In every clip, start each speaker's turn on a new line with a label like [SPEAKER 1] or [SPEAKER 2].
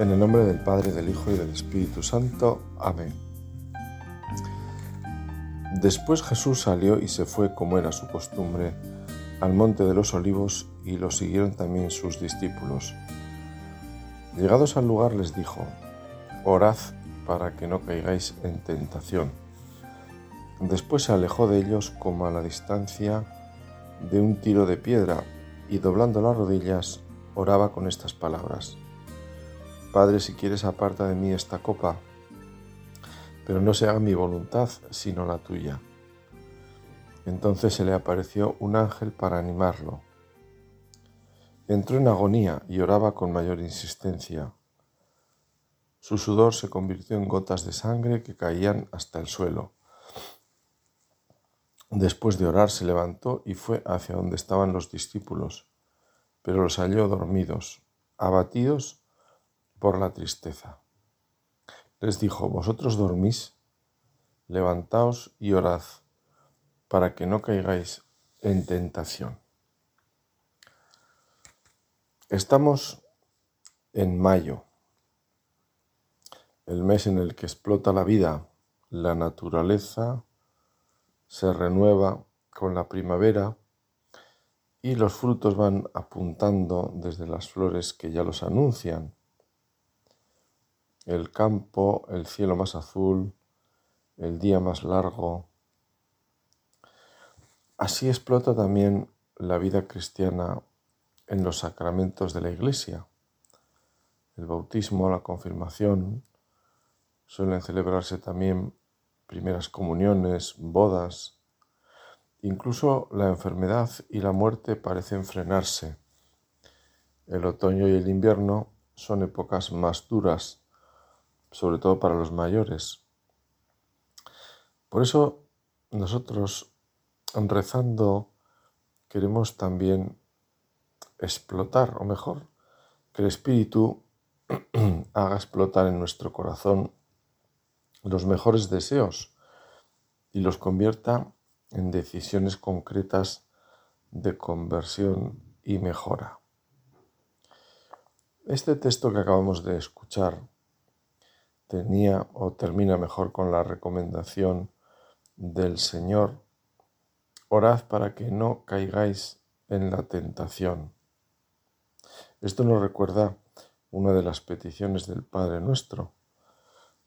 [SPEAKER 1] En el nombre del Padre, del Hijo y del Espíritu Santo. Amén. Después Jesús salió y se fue, como era su costumbre, al monte de los olivos y lo siguieron también sus discípulos. Llegados al lugar les dijo, Orad para que no caigáis en tentación. Después se alejó de ellos como a la distancia de un tiro de piedra y doblando las rodillas oraba con estas palabras. Padre, si quieres, aparta de mí esta copa, pero no se haga mi voluntad, sino la tuya. Entonces se le apareció un ángel para animarlo. Entró en agonía y oraba con mayor insistencia. Su sudor se convirtió en gotas de sangre que caían hasta el suelo. Después de orar se levantó y fue hacia donde estaban los discípulos, pero los halló dormidos, abatidos por la tristeza. Les dijo, vosotros dormís, levantaos y orad, para que no caigáis en tentación. Estamos en mayo, el mes en el que explota la vida, la naturaleza se renueva con la primavera y los frutos van apuntando desde las flores que ya los anuncian el campo, el cielo más azul, el día más largo. Así explota también la vida cristiana en los sacramentos de la Iglesia. El bautismo, la confirmación, suelen celebrarse también primeras comuniones, bodas. Incluso la enfermedad y la muerte parecen frenarse. El otoño y el invierno son épocas más duras sobre todo para los mayores. Por eso nosotros rezando queremos también explotar, o mejor, que el Espíritu haga explotar en nuestro corazón los mejores deseos y los convierta en decisiones concretas de conversión y mejora. Este texto que acabamos de escuchar tenía o termina mejor con la recomendación del Señor, orad para que no caigáis en la tentación. Esto nos recuerda una de las peticiones del Padre nuestro.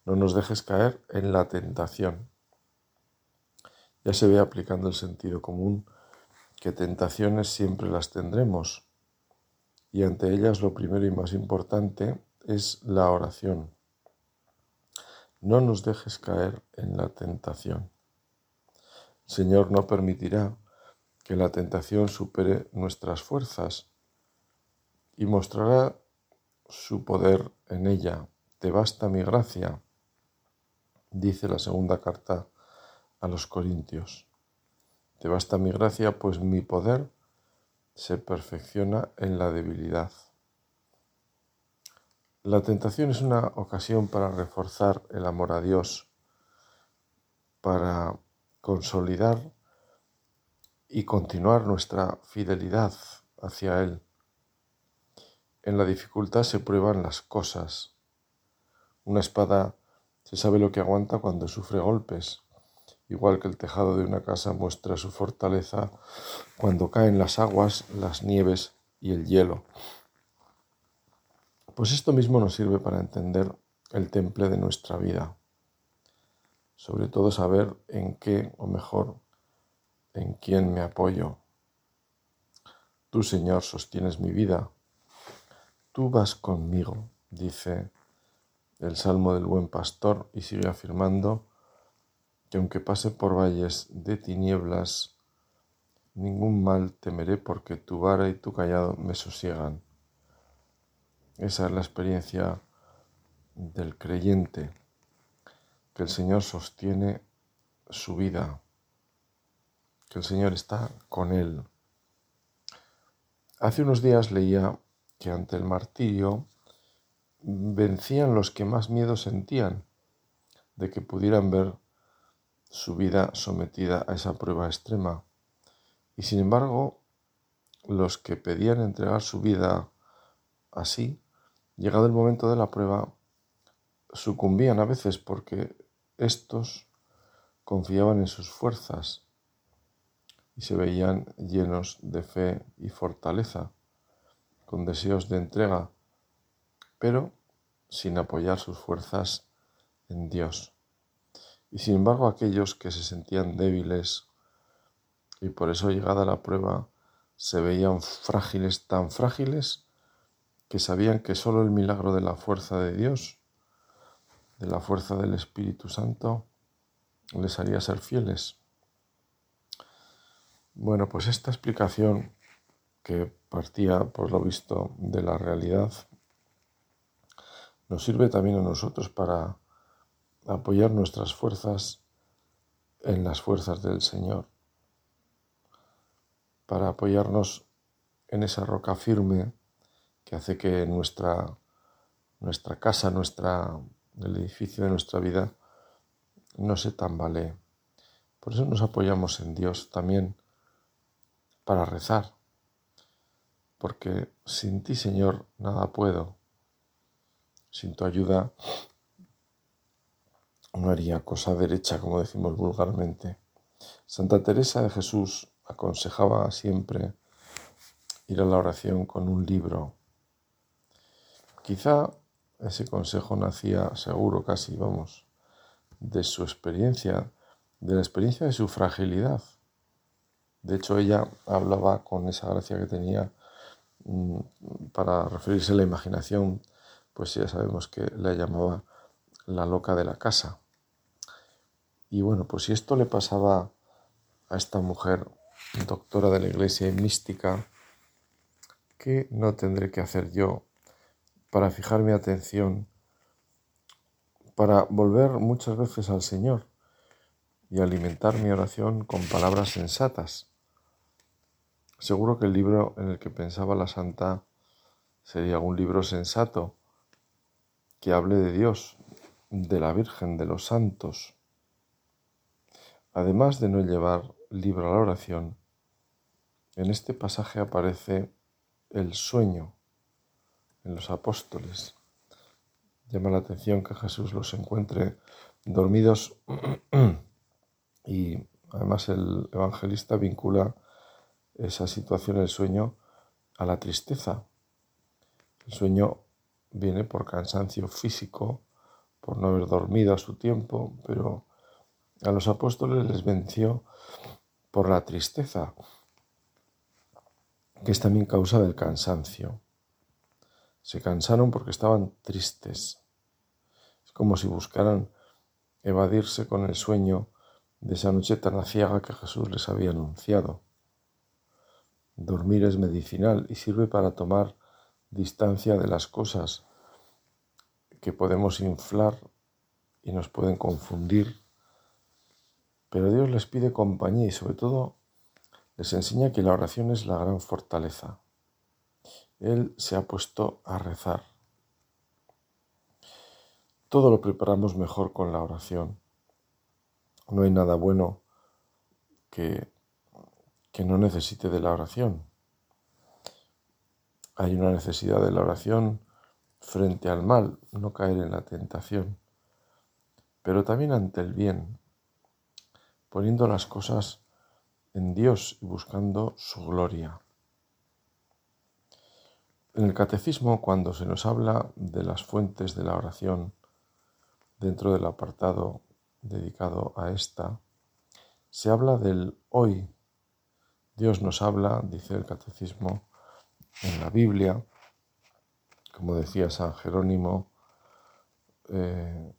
[SPEAKER 1] No nos dejes caer en la tentación. Ya se ve aplicando el sentido común que tentaciones siempre las tendremos y ante ellas lo primero y más importante es la oración no nos dejes caer en la tentación. El Señor no permitirá que la tentación supere nuestras fuerzas y mostrará su poder en ella. Te basta mi gracia, dice la segunda carta a los Corintios. Te basta mi gracia, pues mi poder se perfecciona en la debilidad. La tentación es una ocasión para reforzar el amor a Dios, para consolidar y continuar nuestra fidelidad hacia Él. En la dificultad se prueban las cosas. Una espada se sabe lo que aguanta cuando sufre golpes, igual que el tejado de una casa muestra su fortaleza cuando caen las aguas, las nieves y el hielo. Pues esto mismo nos sirve para entender el temple de nuestra vida. Sobre todo saber en qué, o mejor, en quién me apoyo. Tú, Señor, sostienes mi vida. Tú vas conmigo, dice el Salmo del Buen Pastor, y sigue afirmando que aunque pase por valles de tinieblas, ningún mal temeré porque tu vara y tu callado me sosiegan. Esa es la experiencia del creyente, que el Señor sostiene su vida, que el Señor está con él. Hace unos días leía que ante el martirio vencían los que más miedo sentían de que pudieran ver su vida sometida a esa prueba extrema. Y sin embargo, los que pedían entregar su vida así llegado el momento de la prueba, sucumbían a veces porque estos confiaban en sus fuerzas y se veían llenos de fe y fortaleza, con deseos de entrega, pero sin apoyar sus fuerzas en Dios. Y sin embargo aquellos que se sentían débiles y por eso llegada la prueba se veían frágiles, tan frágiles que sabían que solo el milagro de la fuerza de Dios, de la fuerza del Espíritu Santo, les haría ser fieles. Bueno, pues esta explicación que partía, por lo visto, de la realidad, nos sirve también a nosotros para apoyar nuestras fuerzas en las fuerzas del Señor, para apoyarnos en esa roca firme que hace que nuestra, nuestra casa, nuestra, el edificio de nuestra vida no se tambalee. Por eso nos apoyamos en Dios también para rezar, porque sin ti, Señor, nada puedo. Sin tu ayuda no haría cosa derecha, como decimos vulgarmente. Santa Teresa de Jesús aconsejaba siempre ir a la oración con un libro. Quizá ese consejo nacía seguro casi, vamos, de su experiencia, de la experiencia de su fragilidad. De hecho, ella hablaba con esa gracia que tenía mm, para referirse a la imaginación, pues ya sabemos que la llamaba la loca de la casa. Y bueno, pues si esto le pasaba a esta mujer, doctora de la iglesia y mística, ¿qué no tendré que hacer yo para fijar mi atención, para volver muchas veces al Señor y alimentar mi oración con palabras sensatas? Seguro que el libro en el que pensaba la santa sería un libro sensato que hable de Dios, de la Virgen, de los santos. Además de no llevar libro a la oración, en este pasaje aparece el sueño en los apóstoles. Llama la atención que Jesús los encuentre dormidos y además el evangelista vincula esa situación, el sueño, a la tristeza. El sueño viene por cansancio físico, por no haber dormido a su tiempo, pero a los apóstoles les venció por la tristeza, que es también causa del cansancio. Se cansaron porque estaban tristes. Es como si buscaran evadirse con el sueño de esa noche tan aciaga que Jesús les había anunciado. Dormir es medicinal y sirve para tomar distancia de las cosas que podemos inflar y nos pueden confundir. Pero Dios les pide compañía y sobre todo les enseña que la oración es la gran fortaleza. Él se ha puesto a rezar. Todo lo preparamos mejor con la oración. No hay nada bueno que que no necesite de la oración. Hay una necesidad de la oración frente al mal, no caer en la tentación, pero también ante el bien, poniendo las cosas en Dios y buscando su gloria. En el catecismo, cuando se nos habla de las fuentes de la oración, dentro del apartado dedicado a esta, se habla del hoy Dios nos habla, dice el catecismo, en la Biblia, como decía San Jerónimo, eh,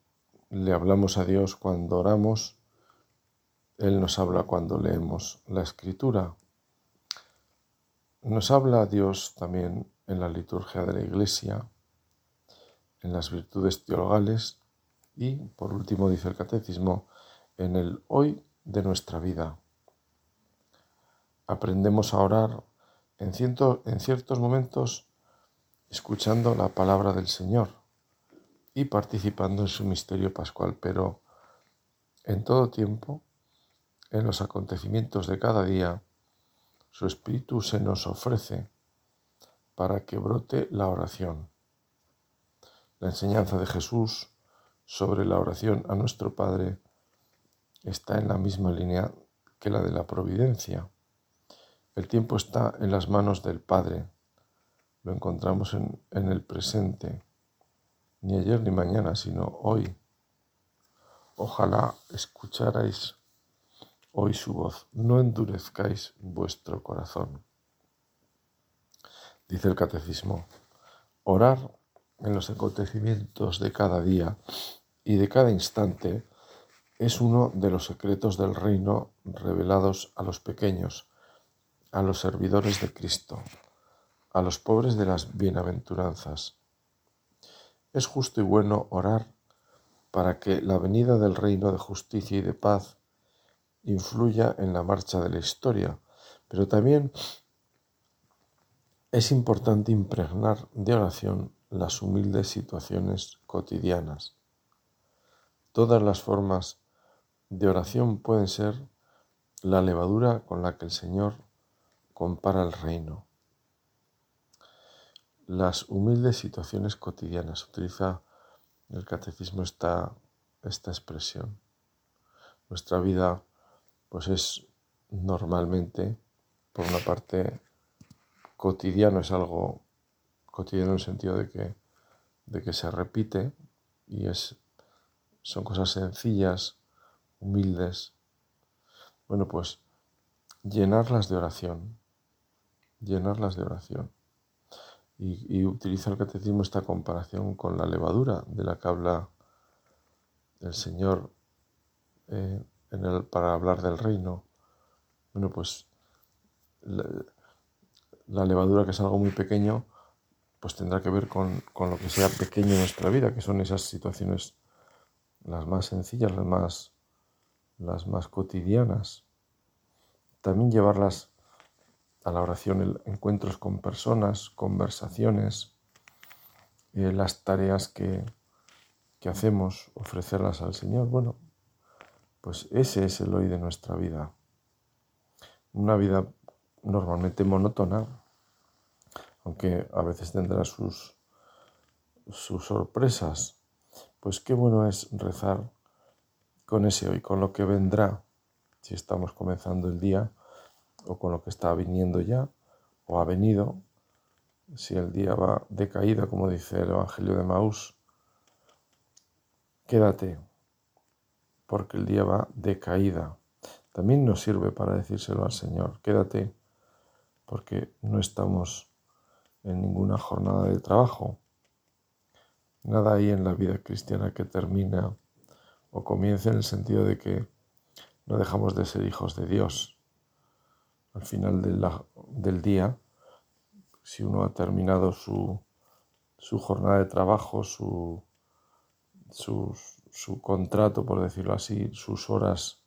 [SPEAKER 1] le hablamos a Dios cuando oramos, Él nos habla cuando leemos la escritura. Nos habla Dios también en la liturgia de la Iglesia, en las virtudes teologales y, por último, dice el catecismo, en el hoy de nuestra vida. Aprendemos a orar en, en ciertos momentos escuchando la palabra del Señor y participando en su misterio pascual, pero en todo tiempo, en los acontecimientos de cada día, su Espíritu se nos ofrece para que brote la oración. La enseñanza de Jesús sobre la oración a nuestro Padre está en la misma línea que la de la providencia. El tiempo está en las manos del Padre. Lo encontramos en, el presente, ni ayer ni mañana, sino hoy. Ojalá escucharais hoy su voz, no endurezcáis vuestro corazón. Dice el catecismo, orar en los acontecimientos de cada día y de cada instante es uno de los secretos del reino revelados a los pequeños, a los servidores de Cristo, a los pobres de las bienaventuranzas. Es justo y bueno orar para que la venida del reino de justicia y de paz influya en la marcha de la historia, pero también es importante impregnar de oración las humildes situaciones cotidianas. Todas las formas de oración pueden ser la levadura con la que el Señor compara el reino. Las humildes situaciones cotidianas. Utiliza el catecismo esta, esta expresión. Nuestra vida pues es normalmente, por una parte, cotidiano, es algo cotidiano en el sentido de que, de que se repite y es, son cosas sencillas, humildes. Bueno, pues llenarlas de oración, llenarlas de oración. Y, utiliza el catecismo esta comparación con la levadura de la que habla el Señor eh, para hablar del reino. Bueno, pues levadura, que es algo muy pequeño, pues tendrá que ver con, lo que sea pequeño en nuestra vida, que son esas situaciones las más sencillas, las más, las más cotidianas. También llevarlas a la oración, encuentros con personas, conversaciones, eh, las tareas que, que hacemos, ofrecerlas al Señor. Bueno, pues ese es el hoy de nuestra vida. Una vida normalmente monótona, aunque a veces tendrá sus, sus sorpresas. Pues qué bueno es rezar con ese hoy, con lo que vendrá, si estamos comenzando el día, o con lo que está viniendo ya, o ha venido, si el día va de caída, como dice el Evangelio de Maús, quédate, porque el día va de caída. También nos sirve para decírselo al Señor, quédate, porque no estamos en ninguna jornada de trabajo. Nada hay en la vida cristiana que termina o comience en el sentido de que no dejamos de ser hijos de Dios. Al final del día, si uno ha terminado su, su jornada de trabajo, su, sus, su contrato, por decirlo así, sus horas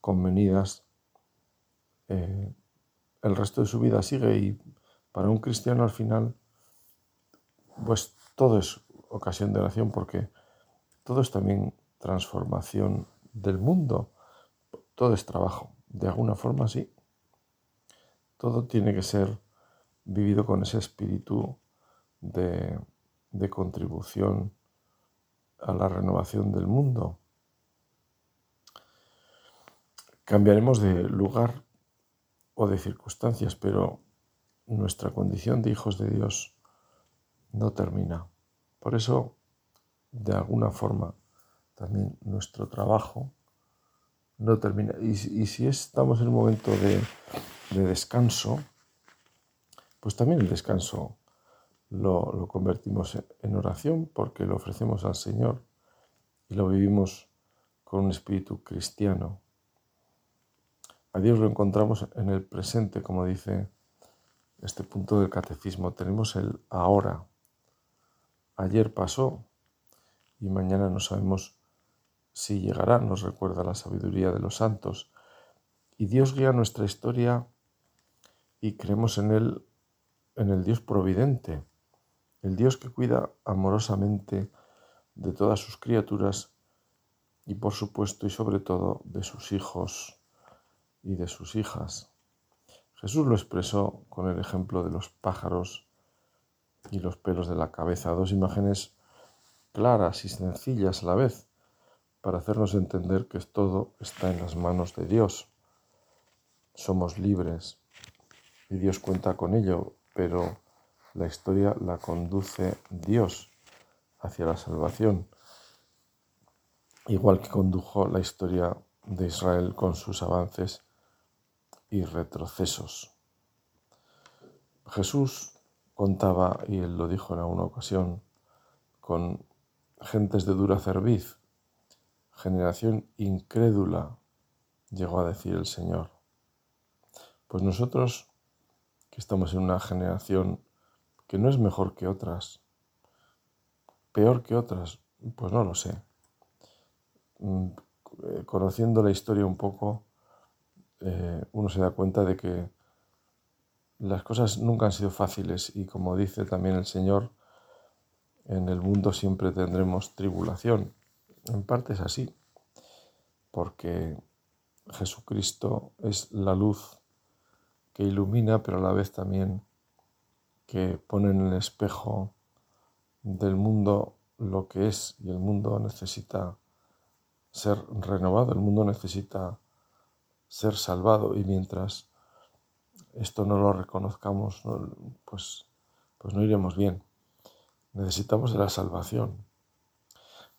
[SPEAKER 1] convenidas, eh, el resto de su vida sigue y para un cristiano al final, pues todo es ocasión de oración porque todo es también transformación del mundo, todo es trabajo, de alguna forma sí. Todo tiene que ser vivido con ese espíritu de, de contribución a la renovación del mundo. Cambiaremos de lugar o de circunstancias, pero nuestra condición de hijos de Dios no termina. Por eso, de alguna forma, también nuestro trabajo no termina. Y, si estamos en un momento de, de descanso, pues también el descanso lo, convertimos en oración porque lo ofrecemos al Señor y lo vivimos con un espíritu cristiano. Dios lo encontramos en el presente, como dice este punto del catecismo. Tenemos el ahora. Ayer pasó y mañana no sabemos si llegará, nos recuerda la sabiduría de los santos. Y Dios guía nuestra historia y creemos en Él, en el Dios providente el Dios que cuida amorosamente de todas sus criaturas y por supuesto y sobre todo de sus hijos y de sus hijas. Jesús lo expresó con el ejemplo de los pájaros y los pelos de la cabeza, dos imágenes claras y sencillas a la vez para hacernos entender que todo está en las manos de Dios. Somos libres y Dios cuenta con ello, pero la historia la conduce Dios hacia la salvación, igual que condujo la historia de Israel con sus avances y retrocesos. Jesús contaba, y él lo dijo en alguna ocasión, con gentes de dura cerviz, generación incrédula, llegó a decir el Señor. Pues nosotros, que estamos en una generación que no es mejor que otras, peor que otras, pues no lo sé. Mm, eh, conociendo la historia un poco, eh, uno se da cuenta de que las cosas nunca han sido fáciles y como dice también el Señor, en el mundo siempre tendremos tribulación. En parte es así, porque Jesucristo es la luz que ilumina, pero a la vez también que pone en el espejo del mundo lo que es y el mundo necesita ser renovado, el mundo necesita ser salvado y mientras esto no lo reconozcamos, pues, pues no iremos bien. Necesitamos de la salvación.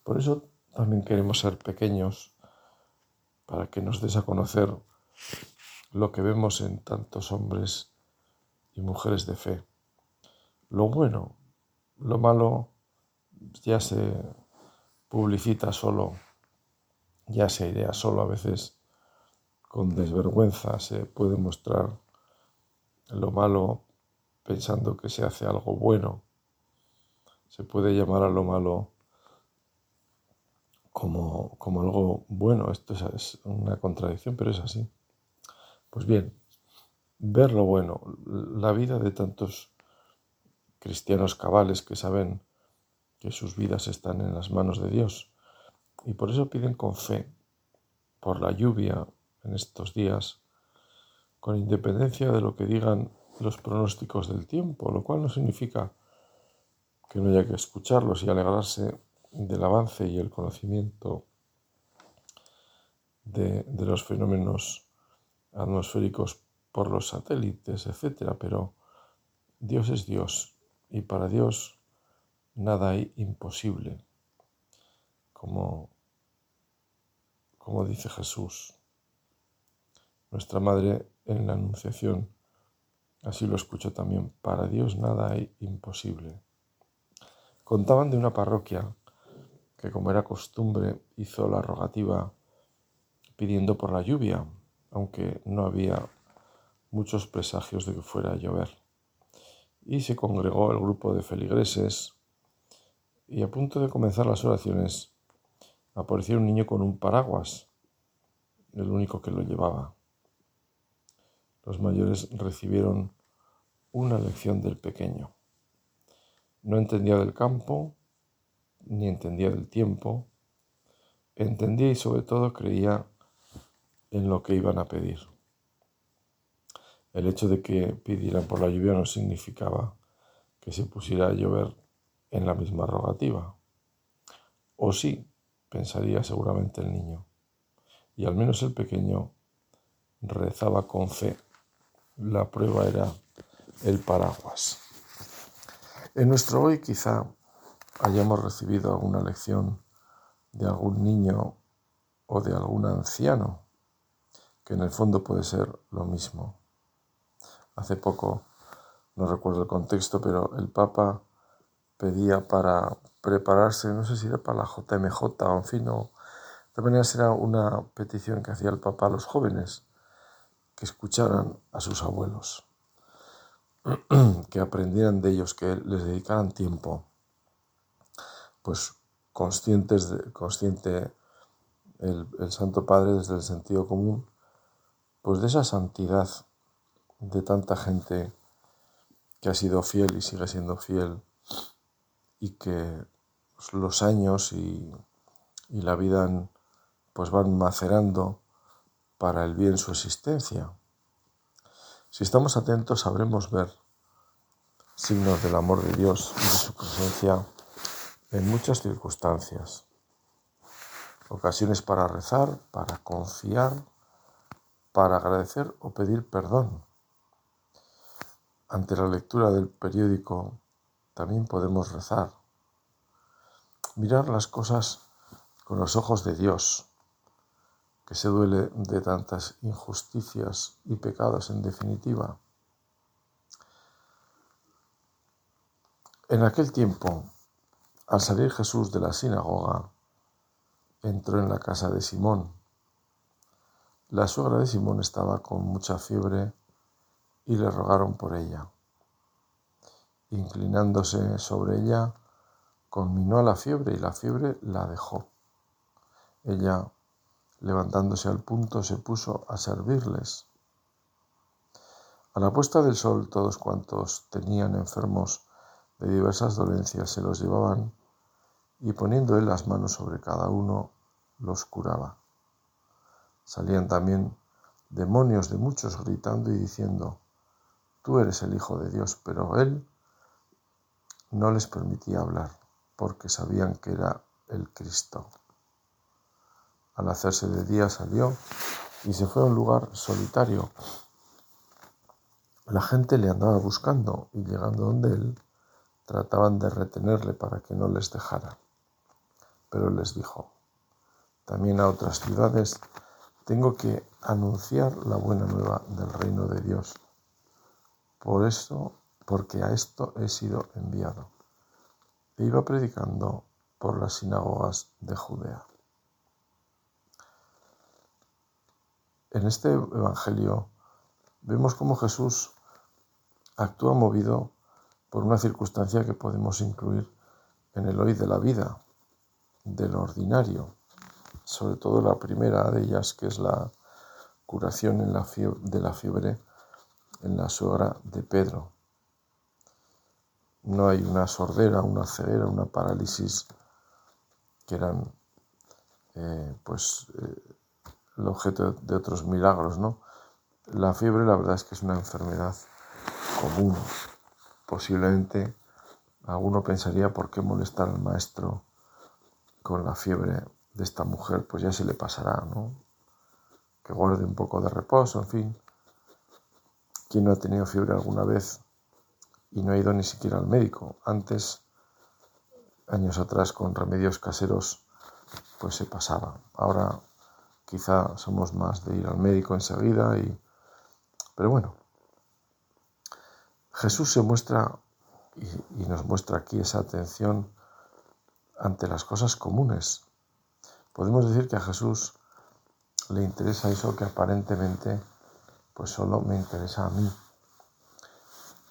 [SPEAKER 1] Por eso también queremos ser pequeños para que nos des a conocer lo que vemos en tantos hombres y mujeres de fe. Lo bueno, lo malo ya se publicita solo, ya se idea solo a veces con desvergüenza, se puede mostrar lo malo pensando que se hace algo bueno. Se puede llamar a lo malo como, como algo bueno. Esto es una contradicción, pero es así. Pues bien, ver lo bueno, la vida de tantos cristianos cabales que saben que sus vidas están en las manos de Dios y por eso piden con fe por la lluvia en estos días, con independencia de lo que digan los pronósticos del tiempo, lo cual no significa que no haya que escucharlos y alegrarse del avance y el conocimiento de, los fenómenos atmosféricos por los satélites, etc. Pero Dios es Dios y para Dios nada hay imposible, como, como dice Jesús. Nuestra Madre en la Anunciación así lo escucho también. Para Dios nada hay imposible. Contaban de una parroquia que como era costumbre hizo la rogativa pidiendo por la lluvia, aunque no había muchos presagios de que fuera a llover. Y se congregó el grupo de feligreses y a punto de comenzar las oraciones apareció un niño con un paraguas, el único que lo llevaba. Los mayores recibieron una lección del pequeño. No entendía del campo, ni entendía del tiempo, entendía y sobre todo creía en lo que iban a pedir. El hecho de que pidieran por la lluvia no significaba que se pusiera a llover en la misma rogativa. O sí, pensaría seguramente el niño. Y al menos el pequeño rezaba con fe. La prueba era el paraguas. En nuestro hoy quizá hayamos recibido alguna lección de algún niño o de algún anciano, que en el fondo puede ser lo mismo. Hace poco, no recuerdo el contexto, pero el Papa pedía para prepararse, no sé si era para la JMJ o en fin, o, de manera era una petición que hacía el Papa a los jóvenes, que escucharan a sus abuelos, que aprendieran de ellos, que les dedicaran tiempo pues conscientes consciente el, Santo Padre desde el sentido común, pues de esa santidad de tanta gente que ha sido fiel y sigue siendo fiel y que los años y, y, la vida pues van macerando para el bien su existencia. Si estamos atentos sabremos ver signos del amor de Dios y de su presencia en muchas circunstancias. Ocasiones para rezar, para confiar, para agradecer o pedir perdón. Ante la lectura del periódico también podemos rezar. Mirar las cosas con los ojos de Dios, que se duele de tantas injusticias y pecados en definitiva. En aquel tiempo, al salir Jesús de la sinagoga, entró en la casa de Simón. La suegra de Simón estaba con mucha fiebre y le rogaron por ella. Inclinándose sobre ella, conminó a la fiebre y la fiebre la dejó. Ella, levantándose al punto, se puso a servirles. A la puesta del sol, todos cuantos tenían enfermos de diversas dolencias se los llevaban y poniendo él las manos sobre cada uno, los curaba. Salían también demonios de muchos gritando y diciendo, Tú eres el Hijo de Dios, pero él no les permitía hablar, porque sabían que era el Cristo. Al hacerse de día salió y se fue a un lugar solitario. La gente le andaba buscando y llegando donde él, trataban de retenerle para que no les dejara. Pero les dijo, también a otras ciudades tengo que anunciar la buena nueva del reino de Dios. Por eso, porque a esto he sido enviado. E iba predicando por las sinagogas de Judea. En este Evangelio vemos cómo Jesús actúa movido por una circunstancia que podemos incluir en el hoy de la vida, del ordinario, sobre todo la primera de ellas, que es la curación de la fiebre en la suegra de Pedro. No hay una sordera, una ceguera, una parálisis que eran eh, pues eh, el objeto de otros milagros, ¿no? La fiebre, la verdad es que es una enfermedad común. Posiblemente alguno pensaría por qué molestar al maestro con la fiebre de esta mujer, pues ya se le pasará, ¿no? Que guarde un poco de reposo, en fin. ¿Quién no ha tenido fiebre alguna vez y no ha ido ni siquiera al médico? Antes, años atrás, con remedios caseros, pues se pasaba. Ahora Quizá somos más de ir al médico enseguida y... Pero bueno, Jesús se muestra y, nos muestra aquí esa atención ante las cosas comunes. Podemos decir que a Jesús le interesa eso que aparentemente pues solo me interesa a mí.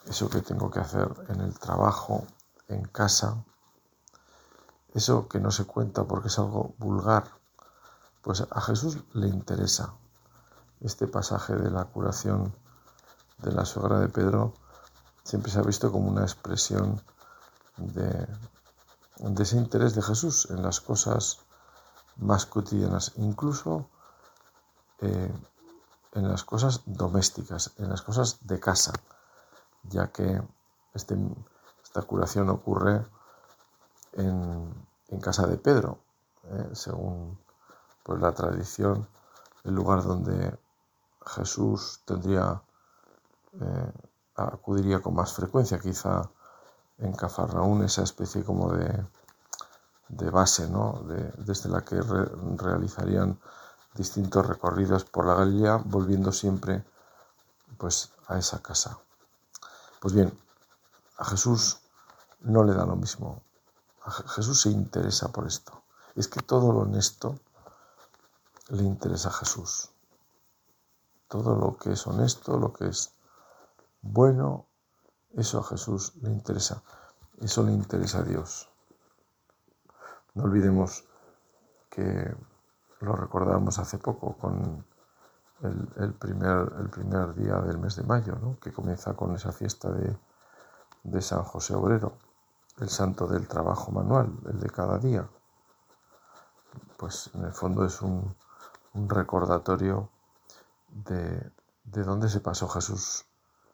[SPEAKER 1] Eso que tengo que hacer en el trabajo, en casa, eso que no se cuenta porque es algo vulgar, pues a Jesús le interesa este pasaje de la curación de la suegra de Pedro. Siempre se ha visto como una expresión de, ese interés de Jesús en las cosas más cotidianas, incluso eh, en las cosas domésticas, en las cosas de casa, ya que este, esta curación ocurre en, casa de Pedro, eh, según pues la tradición, el lugar donde Jesús tendría, eh, acudiría con más frecuencia, quizá en Cafarnaún, esa especie como de, de base, ¿no? desde la que realizarían distintos recorridos por la Galilea, volviendo siempre pues, a esa casa. Pues bien, a Jesús no le da lo mismo. A Jesús se interesa por esto. Es que todo lo honesto, le interesa a Jesús. Todo lo que es honesto, lo que es bueno, eso a Jesús le interesa. Eso le interesa a Dios. No olvidemos que lo recordamos hace poco con el, primer, el primer día del mes de mayo, que comienza con esa fiesta de, de San José Obrero, el santo del trabajo manual, el de cada día. Pues en el fondo es un, un recordatorio de, de dónde se pasó Jesús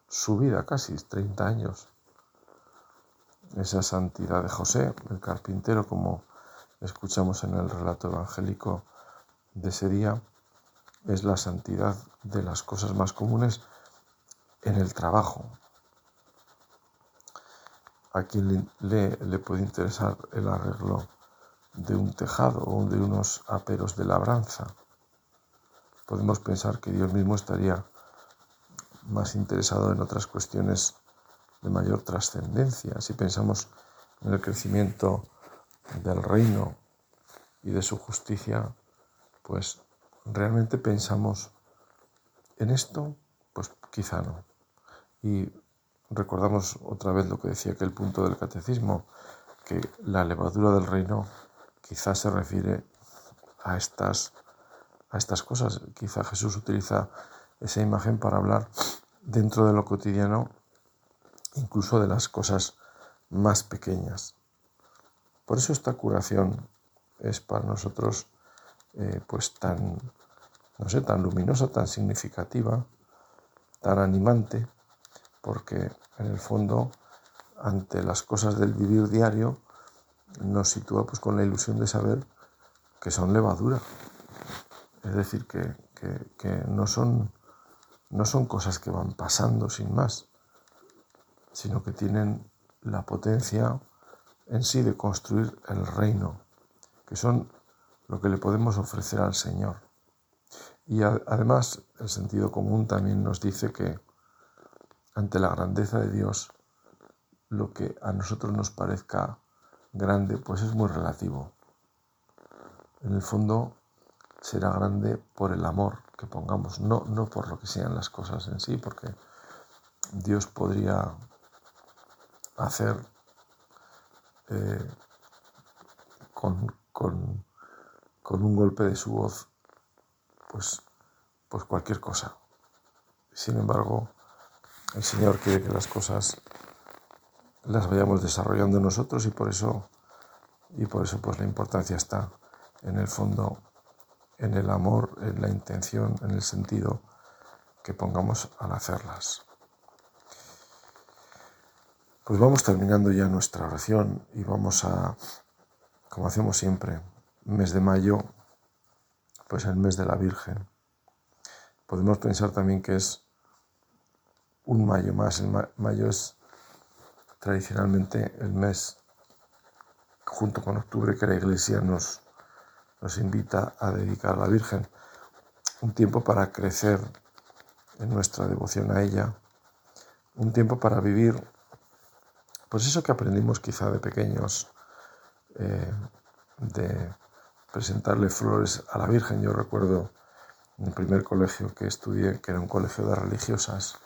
[SPEAKER 1] su vida, casi 30 años. esa santidad de José, el carpintero, como escuchamos en el relato evangélico de ese día, es la santidad de las cosas más comunes en el trabajo. A quien le, le, puede interesar el arreglo de un tejado o de unos aperos de labranza. Podemos pensar que Dios mismo estaría más interesado en otras cuestiones de mayor trascendencia. Si pensamos en el crecimiento del reino y de su justicia, pues realmente pensamos en esto, pues quizá no. Y recordamos otra vez lo que decía aquel punto del catecismo, que la levadura del reino quizá se refiere a estas, a estas cosas. Quizá Jesús utiliza esa imagen para hablar dentro de lo cotidiano, incluso de las cosas más pequeñas. Por eso esta curación es para nosotros eh, pues tan, no sé, tan luminosa, tan significativa, tan animante, porque en el fondo ante las cosas del vivir diario nos sitúa pues con la ilusión de saber que son levadura. Es decir, que, no, son, no son cosas que van pasando sin más, sino que tienen la potencia en sí de construir el reino, que son lo que le podemos ofrecer al Señor. Y además el sentido común también nos dice que ante la grandeza de Dios, lo que a nosotros nos parezca grande, pues es muy relativo. En el fondo será grande por el amor que pongamos, no, no por lo que sean las cosas en sí, porque Dios podría hacer eh, con, con, con, un golpe de su voz, pues, pues cualquier cosa. Sin embargo, el Señor quiere que las cosas las vayamos desarrollando nosotros y por eso y por eso pues la importancia está en el fondo en el amor, en la intención, en el sentido que pongamos al hacerlas. Pues vamos terminando ya nuestra oración y vamos a, como hacemos siempre, mes de mayo, pues el mes de la Virgen. Podemos pensar también que es un mayo más. El mayo es tradicionalmente el mes, junto con octubre, que la Iglesia nos, nos invita a dedicar a la Virgen. Un tiempo para crecer en nuestra devoción a ella. Un tiempo para vivir, pues eso que aprendimos quizá de pequeños, eh, de presentarle flores a la Virgen. Yo recuerdo en el primer colegio que estudié, que era un colegio de religiosas,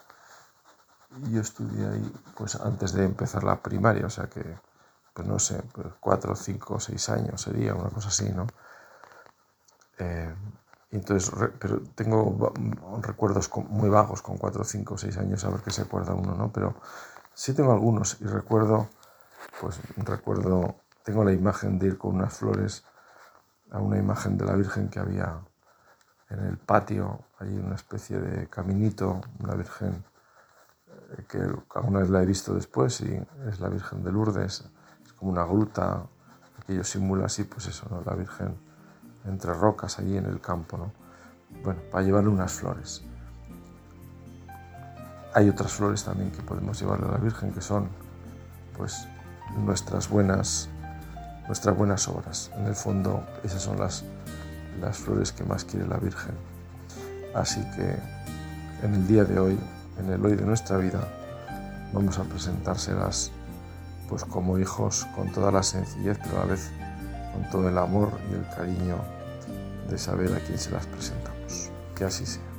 [SPEAKER 1] yo estudié ahí pues antes de empezar la primaria, o sea que, pues no sé, pues cuatro, cinco, seis años sería, una cosa así, ¿no? Eh, entonces, pero tengo recuerdos muy vagos con cuatro, cinco, seis años, a ver qué se acuerda uno, ¿no? Pero sí tengo algunos y recuerdo, pues recuerdo, tengo la imagen de ir con unas flores a una imagen de la Virgen que había en el patio, hay una especie de caminito, una Virgen que alguna vez la he visto después y es la Virgen de Lourdes, es como una gruta, aquello simula así, pues eso, ¿no? la Virgen entre rocas allí en el campo, ¿no? Bueno, para llevarle unas flores. Hay otras flores también que podemos llevarle a la Virgen que son pues nuestras buenas nuestras buenas obras. En el fondo esas son las, las flores que más quiere la Virgen. Así que en el día de hoy en el hoy de nuestra vida, vamos a presentárselas pues como hijos con toda la sencillez, pero a la vez con todo el amor y el cariño de saber a quién se las presentamos. Que así sea.